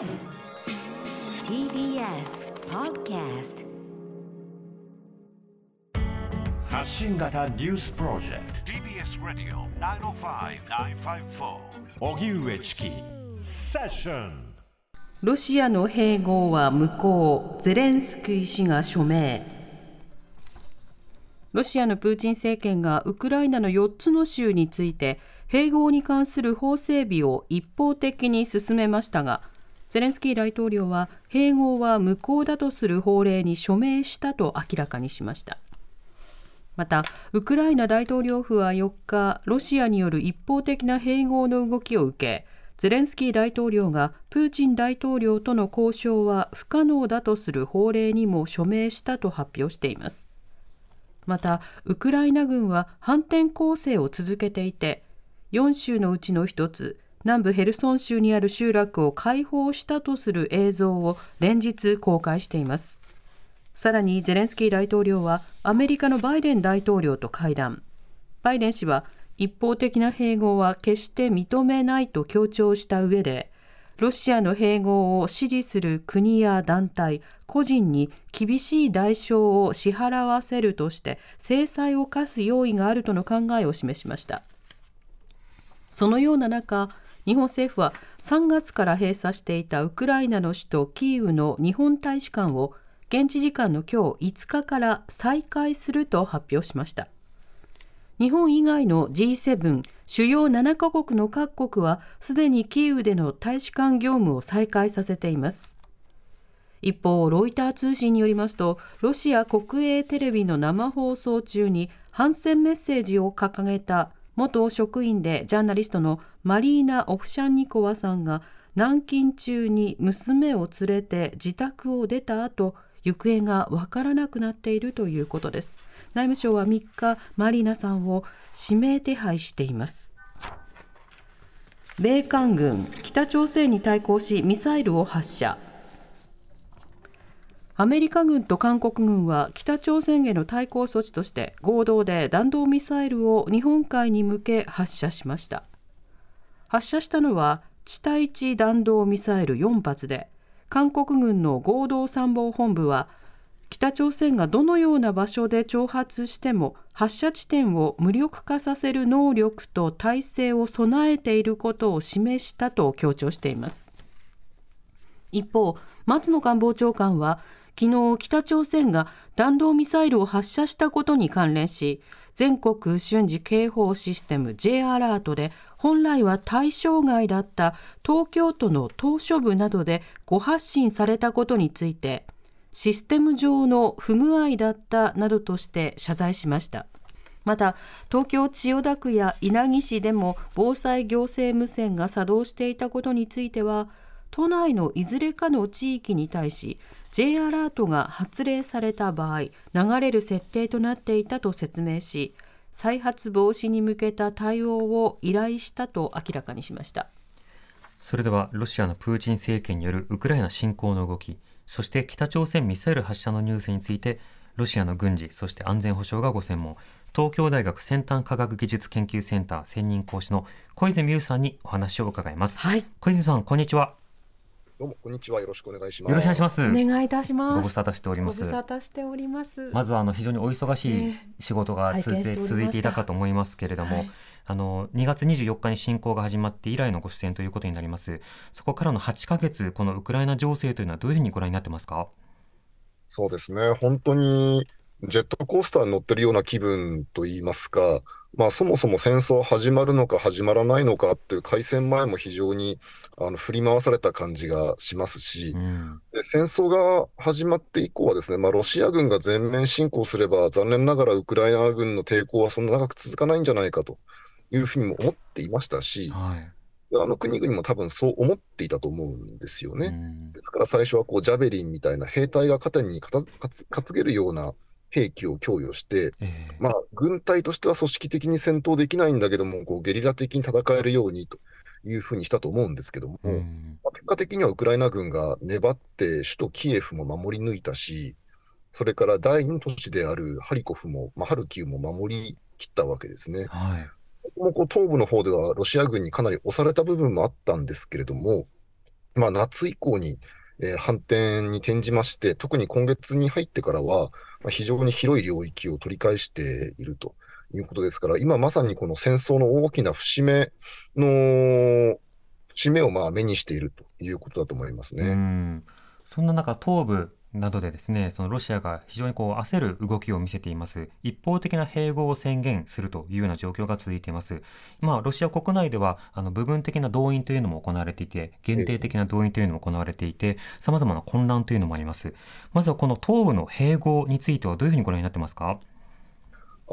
TBS Podcast 発信型ニュースプロジェクト。TBS ラディオ905-954おぎゅうえちきセッション。ロシアの併合は無効、ゼレンスキー氏が署名。ロシアのプーチン政権がウクライナの4つの州について、併合に関する法整備を一方的に進めましたが、ゼレンスキー大統領は併合は無効だとする法令に署名したと明らかにしました。また、ウクライナ大統領府は4日、ロシアによる一方的な併合の動きを受け、ゼレンスキー大統領がプーチン大統領との交渉は不可能だとする法令にも署名したと発表しています。また、ウクライナ軍は反転攻勢を続けていて、4州のうちの1つ、南部ヘルソン州にある集落を解放したとする映像を連日公開しています。さらにゼレンスキー大統領はアメリカのバイデン大統領と会談。バイデン氏は一方的な併合は決して認めないと強調した上で、ロシアの併合を支持する国や団体、個人に厳しい代償を支払わせるとして制裁を科す用意があるとの考えを示しました。そのような中、日本政府は3月から閉鎖していたウクライナの首都キーウの日本大使館を現地時間の今日5日から再開すると発表しました。日本以外の G7 主要7カ国の各国はすでにキーウでの大使館業務を再開させています。一方、ロイター通信によりますと、ロシア国営テレビの生放送中に反戦メッセージを掲げた元職員でジャーナリストのマリーナ・オフシャンニコワさんが軟禁中に娘を連れて自宅を出た後、行方がわからなくなっているということです。内務省は3日、マリーナさんを指名手配しています。米韓軍、北朝鮮に対抗しミサイルを発射。アメリカ軍と韓国軍は北朝鮮への対抗措置として合同で弾道ミサイルを日本海に向け発射しました。発射したのは地対地弾道ミサイル4発で、韓国軍の合同参謀本部は北朝鮮がどのような場所で挑発しても発射地点を無力化させる能力と体制を備えていることを示したと強調しています。一方、松野官房長官は昨日北朝鮮が弾道ミサイルを発射したことに関連し、全国瞬時警報システム J アラートで本来は対象外だった東京都の島しょ部などで誤発信されたことについて、システム上の不具合だったなどとして謝罪しました。また、東京千代田区や稲城市でも防災行政無線が作動していたことについては、都内のいずれかの地域に対し、J アラートが発令された場合、流れる設定となっていたと説明し、再発防止に向けた対応を依頼したと明らかにしました。それでは、ロシアのプーチン政権によるウクライナ侵攻の動き、そして北朝鮮ミサイル発射のニュースについて、ロシアの軍事、そして安全保障がご専門、東京大学先端科学技術研究センター専任講師の小泉優さんにお話を伺います。はい。小泉さん、こんにちは。どうも、こんにちは。よろしくお願いします。よろしくお願いします。お願いいたします。ご無沙汰しております。ご無沙汰しております。まずは、あの、非常にお忙しい仕事が続いて,、続いていたかと思いますけれども、はい、あの、2月24日に侵攻が始まって以来のご出演ということになります。そこからの8ヶ月、このウクライナ情勢というのはどういうふうにご覧になってますか？そうですね。本当に、ジェットコースターに乗ってるような気分と言いますか、まあそもそも戦争始まるのか始まらないのかっていう開戦前も非常にあの振り回された感じがしますし、うん、で戦争が始まって以降はですね、まあロシア軍が全面侵攻すれば残念ながらウクライナ軍の抵抗はそんな長く続かないんじゃないかというふうにも思っていましたし、はい。あの国々も多分そう思っていたと思うんですよね。ですから最初はこうジャベリンみたいな兵隊が肩に担げるような兵器を供与して、えー、まあ軍隊としては組織的に戦闘できないんだけども、こうゲリラ的に戦えるようにというふうにしたと思うんですけども、まあ、結果的にはウクライナ軍が粘って首都キエフも守り抜いたし、それから第二の都市であるハリコフも、まあ、ハルキウも守りきったわけですね。はい。もこう東部の方ではロシア軍にかなり押された部分もあったんですけれども、まあ、夏以降に、えー反転に転じまして、特に今月に入ってからは、ま、非常に広い領域を取り返しているということですから、今まさにこの戦争の大きな節目の、節目をまあ目にしているということだと思いますね。そんな中、東部などでですね、そのロシアが非常にこう焦る動きを見せています。一方的な併合を宣言するというような状況が続いています。まあ、ロシア国内では、あの、部分的な動員というのも行われていて、限定的な動員というのも行われていて、様々な混乱というのもあります。まずはこの東部の併合についてはどういうふうにご覧になってますか？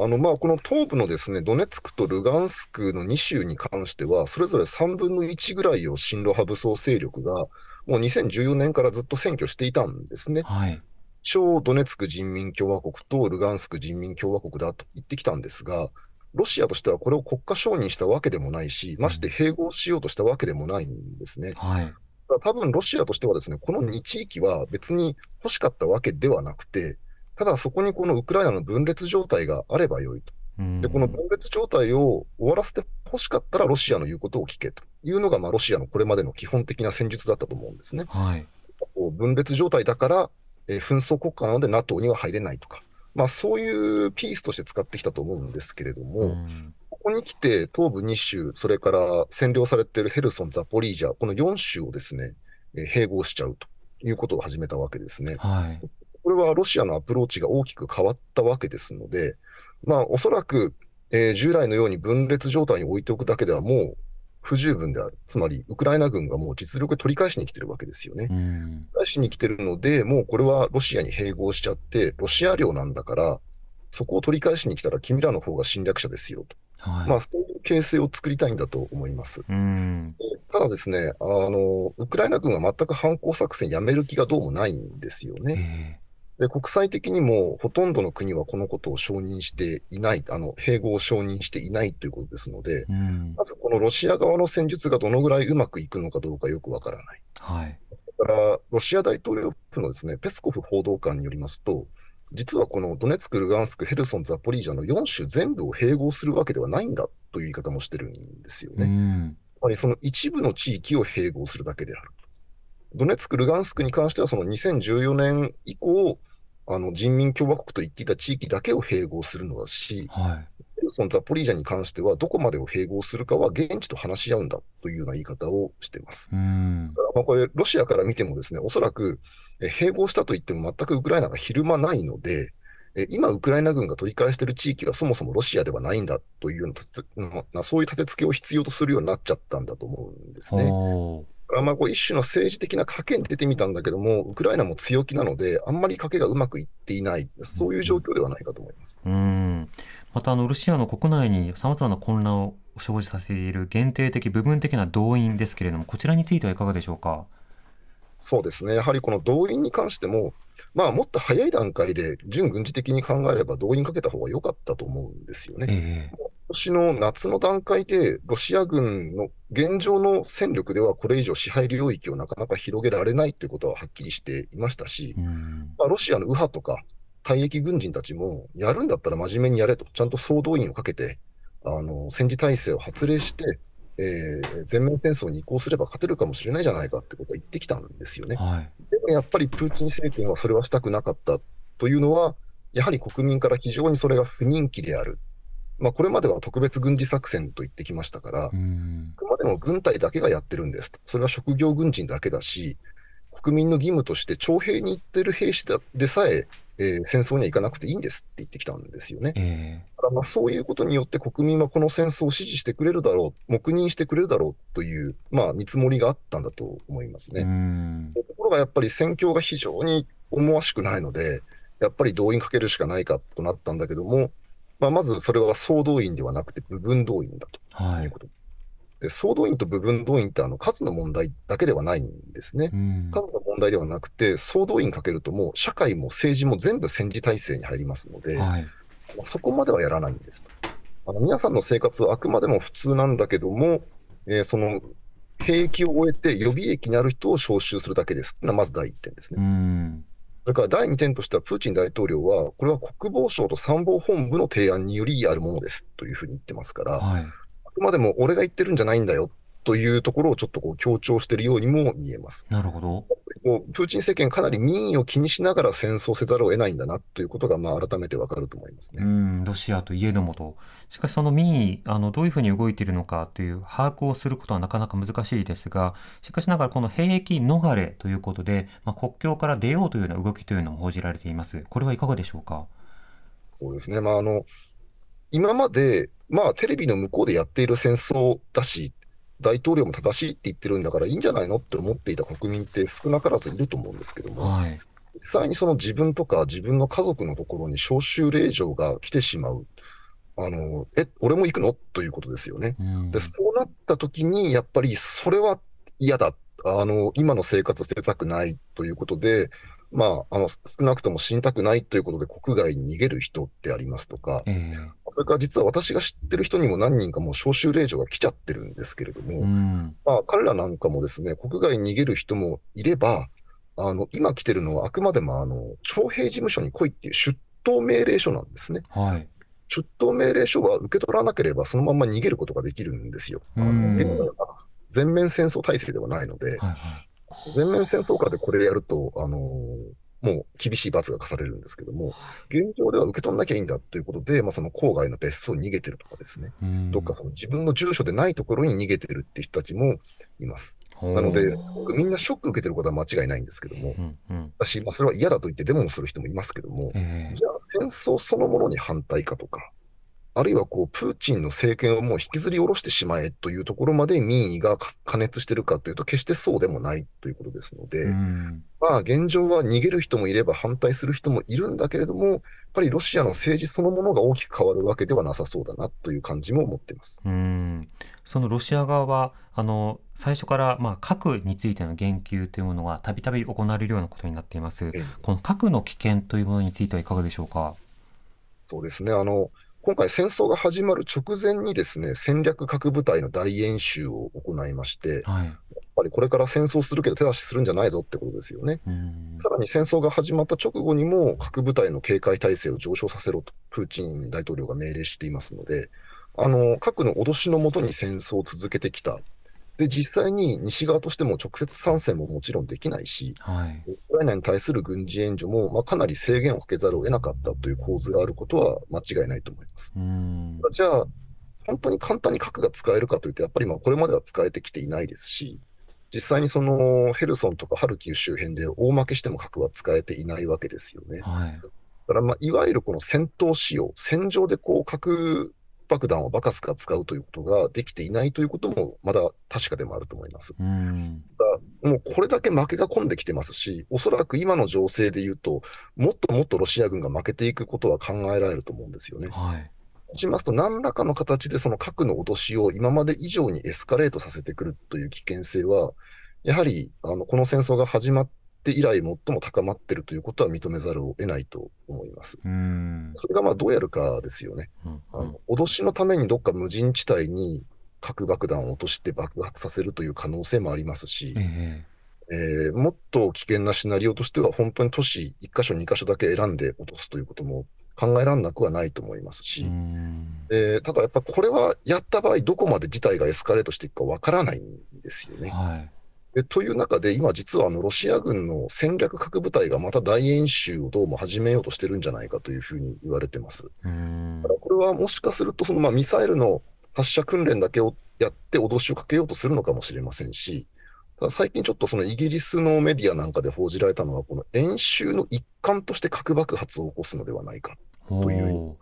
あの、まあ、この東部のですね、ドネツクとルガンスクの2州に関しては、それぞれ3分の1ぐらいを親ロ派武装勢力が、もう2014年からずっと占拠していたんですね。はい。小ドネツク人民共和国とルガンスク人民共和国だと言ってきたんですが、ロシアとしてはこれを国家承認したわけでもないし、まして併合しようとしたわけでもないんですね。はい。多分ロシアとしてはですね、この2地域は別に欲しかったわけではなくて、ただそこにこのウクライナの分裂状態があればよいと。うんで、この分裂状態を終わらせて欲しかったらロシアの言うことを聞けというのが、まあロシアのこれまでの基本的な戦術だったと思うんですね。はい。こう分裂状態だから、えー紛争国家なので NATO には入れないとか、まあそういうピースとして使ってきたと思うんですけれども、うんここに来て東部2州、それから占領されているヘルソン、ザポリージャ、この4州をですね、えー併合しちゃうということを始めたわけですね。はい。これはロシアのアプローチが大きく変わったわけですので、まあおそらく、えー従来のように分裂状態に置いておくだけではもう不十分である。つまり、ウクライナ軍がもう実力で取り返しに来てるわけですよね。うん返しに来てるので、もうこれはロシアに併合しちゃって、ロシア領なんだから、そこを取り返しに来たら君らの方が侵略者ですよと。はい。まあそういう形勢を作りたいんだと思います。うん。ただですね、あの、ウクライナ軍は全く反攻作戦やめる気がどうもないんですよね。えで、国際的にもほとんどの国はこのことを承認していない、あの、併合を承認していないということですので、えうん。まずこのロシア側の戦術がどのぐらいうまくいくのかどうかよくわからない。はい。だから、ロシア大統領府のですね、ペスコフ報道官によりますと、実はこのドネツク、ルガンスク、ヘルソン、ザポリージャの4州全部を併合するわけではないんだという言い方もしてるんですよね。うん。つまりその一部の地域を併合するだけである。ドネツク、ルガンスクに関しては、その2014年以降、あの人民共和国と言っていた地域だけを併合するのだし、はい。ヘルソン、ザポリージャに関しては、どこまでを併合するかは現地と話し合うんだというような言い方をしています。うんだ。からまあこれ、ロシアから見てもですね、おそらくえ併合したと言っても全くウクライナが昼間ないので、え今、ウクライナ軍が取り返している地域はそもそもロシアではないんだというような、そういう立て付けを必要とするようになっちゃったんだと思うんですね。まあこう一種の政治的な賭けに出てみたんだけども、ウクライナも強気なので、あんまり賭けがうまくいっていない、そういう状況ではないかと思います。うん。また、あの、ロシアの国内に様々な混乱を生じさせている限定的、部分的な動員ですけれども、こちらについてはいかがでしょうか？そうですね。やはりこの動員に関しても、まあもっと早い段階で準軍事的に考えれば動員かけた方が良かったと思うんですよね。ええ今年の夏の段階で、ロシア軍の現状の戦力ではこれ以上支配領域をなかなか広げられないということははっきりしていましたし、うん。まあ、ロシアの右派とか退役軍人たちも、やるんだったら真面目にやれと、ちゃんと総動員をかけて、あの戦時体制を発令して、えー全面戦争に移行すれば勝てるかもしれないじゃないかってことを言ってきたんですよね。はい。でもやっぱりプーチン政権はそれはしたくなかったというのは、やはり国民から非常にそれが不人気である。まあ、これまでは特別軍事作戦と言ってきましたから、うん。あくまでも軍隊だけがやってるんですと。それは職業軍人だけだし、国民の義務として徴兵に行ってる兵士だでさええー戦争には行かなくていいんですって言ってきたんですよね。えだからまあそういうことによって国民はこの戦争を支持してくれるだろう、黙認してくれるだろうという、まあ、見積もりがあったんだと思いますね。ん。ところがやっぱり戦況が非常に思わしくないので、やっぱり動員かけるしかないかとなったんだけども、まあ、まずそれは総動員ではなくて部分動員だと。はいいうこと。で総動員と部分動員ってあの数の問題だけではないんですねう。ん。数の問題ではなくて、総動員かけるともう社会も政治も全部戦時体制に入りますので、はい。そこまではやらないんですと。あの皆さんの生活はあくまでも普通なんだけども、えーその兵役を終えて予備役になる人を招集するだけですっていうのはまず第一点ですうね。ん。それから第二点としては、プーチン大統領は、これは国防省と参謀本部の提案によりあるものですというふうに言ってますから、はい。あくまでも俺が言ってるんじゃないんだよというところをちょっとこう強調しているようにも見えます。なるほど。もうプーチン政権かなり民意を気にしながら戦争せざるを得ないんだなということが、まあ、改めてわかると思いますね。うん、ロシアといえどもと。しかしその民意、あの、どういうふうに動いているのかという把握をすることはなかなか難しいですが、しかしながらこの兵役逃れということで、まあ、国境から出ようというような動きというのも報じられています。これはいかがでしょうか？そうですね。まあ、あの、今まで、まあ、テレビの向こうでやっている戦争だし、大統領も正しいって言ってるんだからいいんじゃないのって思っていた国民って少なからずいると思うんですけども、はい。実際にその自分とか自分の家族のところに招集令状が来てしまう。あの、え、俺も行くの？ということですよね。うんで、そうなった時に、やっぱりそれは嫌だ。あの、今の生活捨てたくないということで、まあ、あの、少なくとも死にたくないということで国外に逃げる人ってありますとか、ええそれから実は私が知ってる人にも何人かもう招集令状が来ちゃってるんですけれども、うん。まあ、彼らなんかもですね、国外に逃げる人もいれば、あの、今来てるのはあくまでも、あの、徴兵事務所に来いっていう出頭命令書なんですね。はい。出頭命令書は受け取らなければそのまま逃げることができるんですよ。あうんの、現在は全面戦争体制ではないので、はい。はい。全面戦争下でこれやると、あのもう厳しい罰が課されるんですけども、現状では受け取んなきゃいいんだということで、まあ、その郊外の別荘に逃げてるとかですね、うん。どっかその自分の住所でないところに逃げてるっていう人たちもいます。なので、すごくみんなショック受けてることは間違いないんですけども、うんうん。私、まあ、それは嫌だと言ってデモをする人もいますけども、ええ。じゃあ戦争そのものに反対かとか、あるいはこう、プーチンの政権をもう引きずり下ろしてしまえというところまで民意がか加熱してるかというと、決してそうでもないということですので、うんまあ現状は逃げる人もいれば反対する人もいるんだけれども、やっぱりロシアの政治そのものが大きく変わるわけではなさそうだなという感じも持っています。うんそのロシア側はあの最初から、まあ、核についての言及というものはたびたび行われるようなことになっています。ええこの核の危険というものについてはいかがでしょうか？そうですね。あの、今回戦争が始まる直前にですね、戦略核部隊の大演習を行いまして、やっはい。ぱりこれから戦争するけど手出しするんじゃないぞってことですよね。うんさらに戦争が始まった直後にも核部隊の警戒態勢を上昇させろとプーチン大統領が命令していますので、あの核の脅しのもとに戦争を続けてきた。で、実際に西側としても直接参戦ももちろんできないし、はい。ウクライナに対する軍事援助も、まあ、かなり制限をかけざるを得なかったという構図があることは間違いないと思います。うんじゃあ、本当に簡単に核が使えるかというと、やっぱりまあこれまでは使えてきていないですし、実際にそのヘルソンとかハルキウ周辺で大負けしても核は使えていないわけですよね。だはい。からまあいわゆるこの戦闘使用、戦場でこう核爆弾をバカスカ使うということができていないということもまだ確かでもあると思います。うんもうこれだけ負けが込んできてますし、おそらく今の情勢で言うと、もっともっとロシア軍が負けていくことは考えられると思うんですよね。はい。しますと、何らかの形でその核の脅しを今まで以上にエスカレートさせてくるという危険性は、やはりあのこの戦争が始まって以来、最も高まっているということは認めざるを得ないと思います。うんそれがまあどうやるかですよね。うんあの脅しのためにどっか無人地帯に核爆弾を落として爆発させるという可能性もありますし、ええーもっと危険なシナリオとしては、本当に都市1箇所、2箇所だけ選んで落とすということも考えられなくはないと思いますえし、うんえーただやっぱこれはやった場合、どこまで事態がエスカレートしていくかわからないんですよね。はい。でという中で、今、実はあのロシア軍の戦略核部隊がまた大演習をどうも始めようとしてるんじゃないかというふうに言われてます。うんだからこれはもしかするとそのまあミサイルの発射訓練だけをやって脅しをかけようとするのかもしれませんし、ただ最近ちょっとそのイギリスのメディアなんかで報じられたのは、この演習の一環として核爆発を起こすのではないか、というほ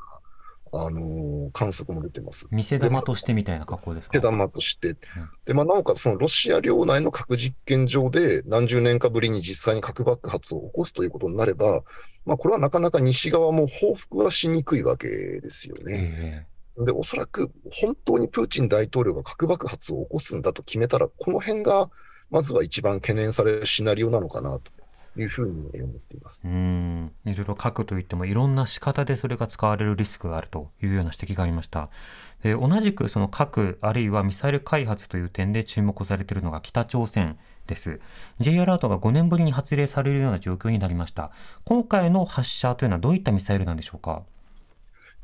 あのー観測も出てます。う見せ玉としてみたいな格好ですか？手玉として、でまあ、なおかつそのロシア領内の核実験場で何十年かぶりに実際に核爆発を起こすということになれば、まあ、これはなかなか西側も報復はしにくいわけですよね。え。で、おそらく本当にプーチン大統領が核爆発を起こすんだと決めたら、この辺がまずは一番懸念されるシナリオなのかなというふうに思っています。うんいろいろ核といってもいろんな仕方でそれが使われるリスクがあるというような指摘がありました。で同じくその核あるいはミサイル開発という点で注目されているのが北朝鮮です。J アラートが5年ぶりに発令されるような状況になりました。今回の発射というのはどういったミサイルなんでしょうか？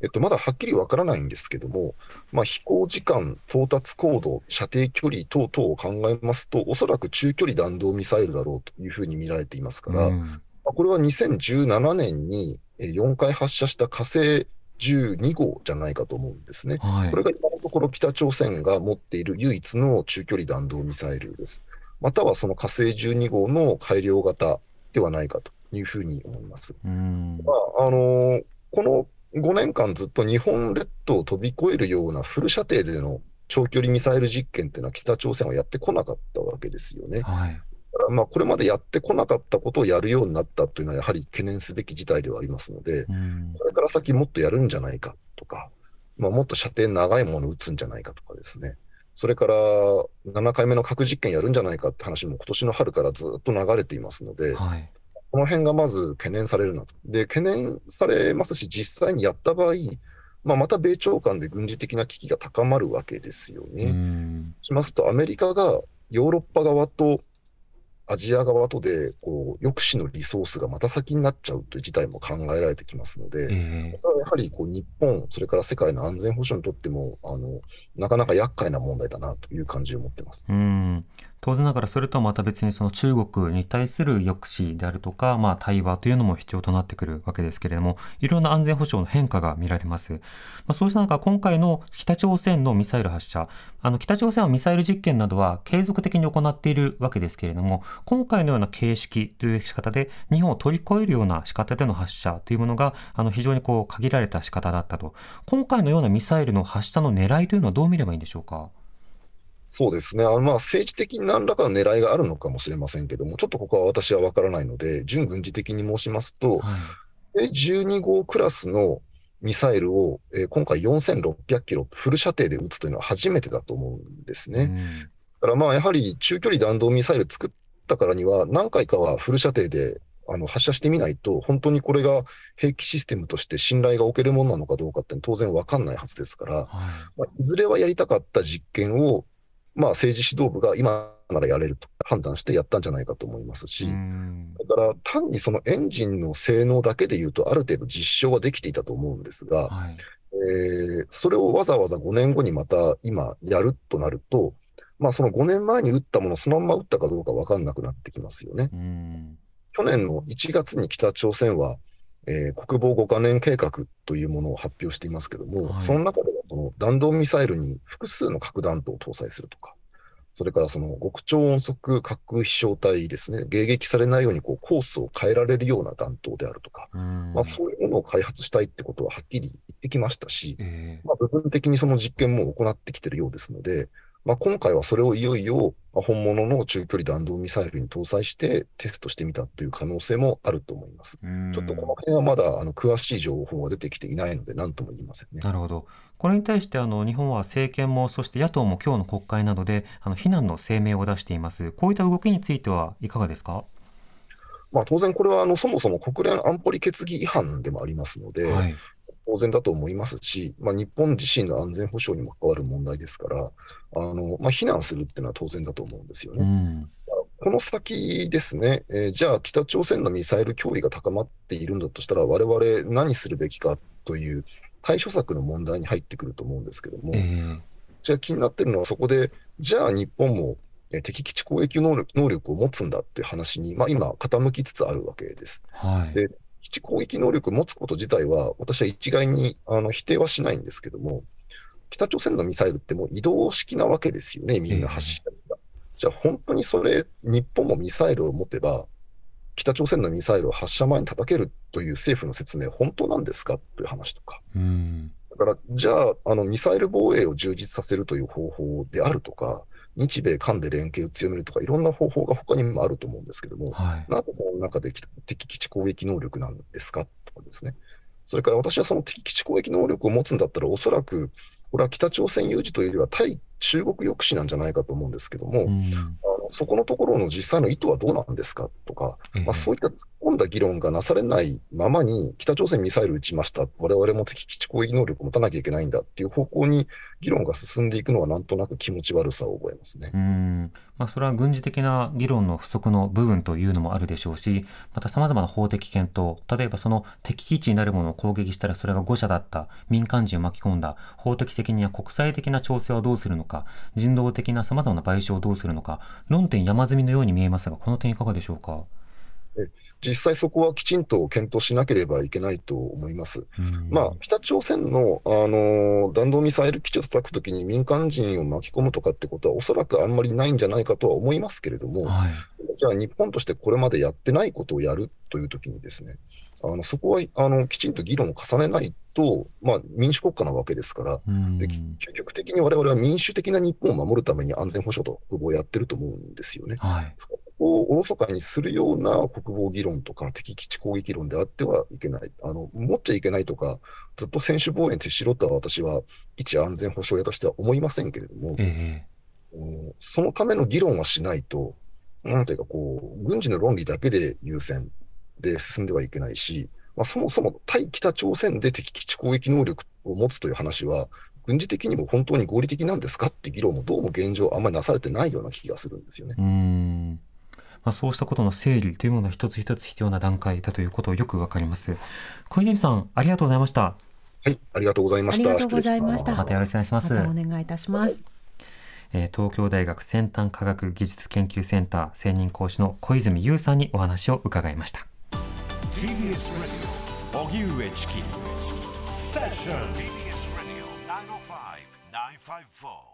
えっと、まだはっきりわからないんですけども、まあ、飛行時間、到達高度、射程距離等々を考えますと、おそらく中距離弾道ミサイルだろうというふうに見られていますから、うんまあこれは2017年にえー4回発射した火星12号じゃないかと思うんですね。はいこれが今のところ北朝鮮が持っている唯一の中距離弾道ミサイルです。またはその火星12号の改良型ではないかというふうに思います。うんまああのーこの5年間ずっと日本列島を飛び越えるようなフル射程での長距離ミサイル実験っていうのは北朝鮮はやってこなかったわけですよね。はいまあこれまでやってこなかったことをやるようになったというのはやはり懸念すべき事態ではありますので、うんこれから先もっとやるんじゃないかとか、まあ、もっと射程長いものを撃つんじゃないかとかですね。それから7回目の核実験やるんじゃないかって話も今年の春からずっと流れていますので、はいこの辺がまず懸念されるなと。で、懸念されますし、実際にやった場合、まあ、また米朝間で軍事的な危機が高まるわけですよね。うんしますと、アメリカがヨーロッパ側とアジア側とでこう抑止のリソースがまた先になっちゃうという事態も考えられてきますので、えこれはやはりこう日本、それから世界の安全保障にとってもあのなかなか厄介な問題だなという感じを持ってます。えうん当然ながらそれとはまた別にその中国に対する抑止であるとか、まあ、対話というのも必要となってくるわけですけれどもいろんな安全保障の変化が見られます、まあ、そうした中今回の北朝鮮のミサイル発射。あの北朝鮮はミサイル実験などは継続的に行っているわけですけれども今回のような形式という仕方で日本を取り越えるような仕方での発射というものがあの非常にこう限られた仕方だったと。今回のようなミサイルの発射の狙いというのはどう見ればいいんでしょうか？そうですね。あのまあ政治的に何らかの狙いがあるのかもしれませんけども、ちょっとここは私は分からないので、準軍事的に申しますと、はい12号クラスのミサイルを、えー今回4600キロ、フル射程で撃つというのは初めてだと思うんですね。うんだからまあやはり中距離弾道ミサイル作ったからには、何回かはフル射程であの発射してみないと、本当にこれが兵器システムとして信頼が置けるものなのかどうかって当然分かんないはずですから、はいまあ、いずれはやりたかった実験を、まあ、政治指導部が今ならやれると判断してやったんじゃないかと思いますし、うん。だから単にそのエンジンの性能だけで言うと、ある程度実証はできていたと思うんですが、はい。えーそれをわざわざ5年後にまた今やるとなると、まあ、その5年前に撃ったものをそのまま撃ったかどうか分かんなくなってきますよね。うん。去年の1月に北朝鮮は、えー国防5カ年計画というものを発表していますけども、はい。その中ではその弾道ミサイルに複数の核弾頭を搭載するとか、それからその極超音速核飛翔体ですね、迎撃されないようにこうコースを変えられるような弾頭であるとか、うん。まあ、そういうものを開発したいってことははっきり言ってきましたし、ええまあ、部分的にその実験も行ってきているようですので、まあ、今回はそれをいよいよまあ本物の中距離弾道ミサイルに搭載してテストしてみたという可能性もあると思います。うんちょっとこの辺はまだあの詳しい情報が出てきていないので、何とも言いませんね。なるほど。これに対してあの日本は政権もそして野党も今日の国会などであの非難の声明を出しています。こういった動きについてはいかがですか？まあ、当然これはあのそもそも国連安保理決議違反でもありますので、はい。当然だと思いますし、まあ、日本自身の安全保障にも関わる問題ですから、あのまあ、非難するっていうのは当然だと思うんですよね。うん。この先ですね、えーじゃあ北朝鮮のミサイル脅威が高まっているんだとしたら、我々何するべきかという対処策の問題に入ってくると思うんですけども、ええじゃあ気になってるのはそこで、じゃあ日本もえー敵基地攻撃能力能力を持つんだっていう話に、まあ、今、傾きつつあるわけです。はい。で基地攻撃能力を持つこと自体は、私は一概にあの否定はしないんですけども、北朝鮮のミサイルってもう移動式なわけですよね、みんな発したりが。じゃあ本当にそれ、日本もミサイルを持てば、北朝鮮のミサイルを発射前に叩けるという政府の説明、本当なんですか？という話とか。うん。だから、じゃあ、あのミサイル防衛を充実させるという方法であるとか、日米韓で連携を強めるとか、いろんな方法が他にもあると思うんですけども、はい。なぜその中で敵基地攻撃能力なんですかとかですね。それから私はその敵基地攻撃能力を持つんだったら、おそらく、これは北朝鮮有事というよりは対中国抑止なんじゃないかと思うんですけども、うん。あのそこのところの実際の意図はどうなんですかとか、ええまあ、そういった突っ込んだ議論がなされないままに、北朝鮮ミサイル撃ちました、我々も敵基地攻撃能力を持たなきゃいけないんだっていう方向に議論が進んでいくのはなんとなく気持ち悪さを覚えますね。うんまあ、それは軍事的な議論の不足の部分というのもあるでしょうし、また様々な法的検討、例えばその敵基地になるものを攻撃したらそれが誤射だった、民間人を巻き込んだ、法的責任や国際的な調整はどうするのか、人道的な様々な賠償をどうするのか、論点山積みのように見えますが、この点いかがでしょうか？実際そこはきちんと検討しなければいけないと思います。まあ、北朝鮮の、あの弾道ミサイル基地を叩くときに民間人を巻き込むとかってことは、おそらくあんまりないんじゃないかとは思いますけれども、はい、じゃあ日本としてこれまでやってないことをやるというときにですね、あのそこはあのきちんと議論を重ねないと、まあ、民主国家なわけですから、で究極的に我々は民主的な日本を守るために安全保障と国防をやってると思うんですよね。はい、そこをおろそかにするような国防議論とか敵基地攻撃論であってはいけない。あの持っちゃいけないとか、ずっと専守防衛に徹しろとは私は一安全保障屋としては思いませんけれども、えー、うん、そのための議論はしないと、なんていうかこう、軍事の論理だけで優先で進んではいけないし、まあ、そもそも対北朝鮮で敵基地攻撃能力を持つという話は、軍事的にも本当に合理的なんですかって議論もどうも現状あんまりなされてないような気がするんですよね。うんまあ、そうしたことの整理というものが一つ一つ必要な段階だということをよくわかります。小泉さん、ありがとうございました。はい、ありがとうございました。ありがとうございました。またよろしくお願いします。まお願いいたします。えー、東京大学先端科学技術研究センター専任講師の小泉優さんにお話を伺いました。TBS ラジオ荻上チキセッション TBS ラジオ905-954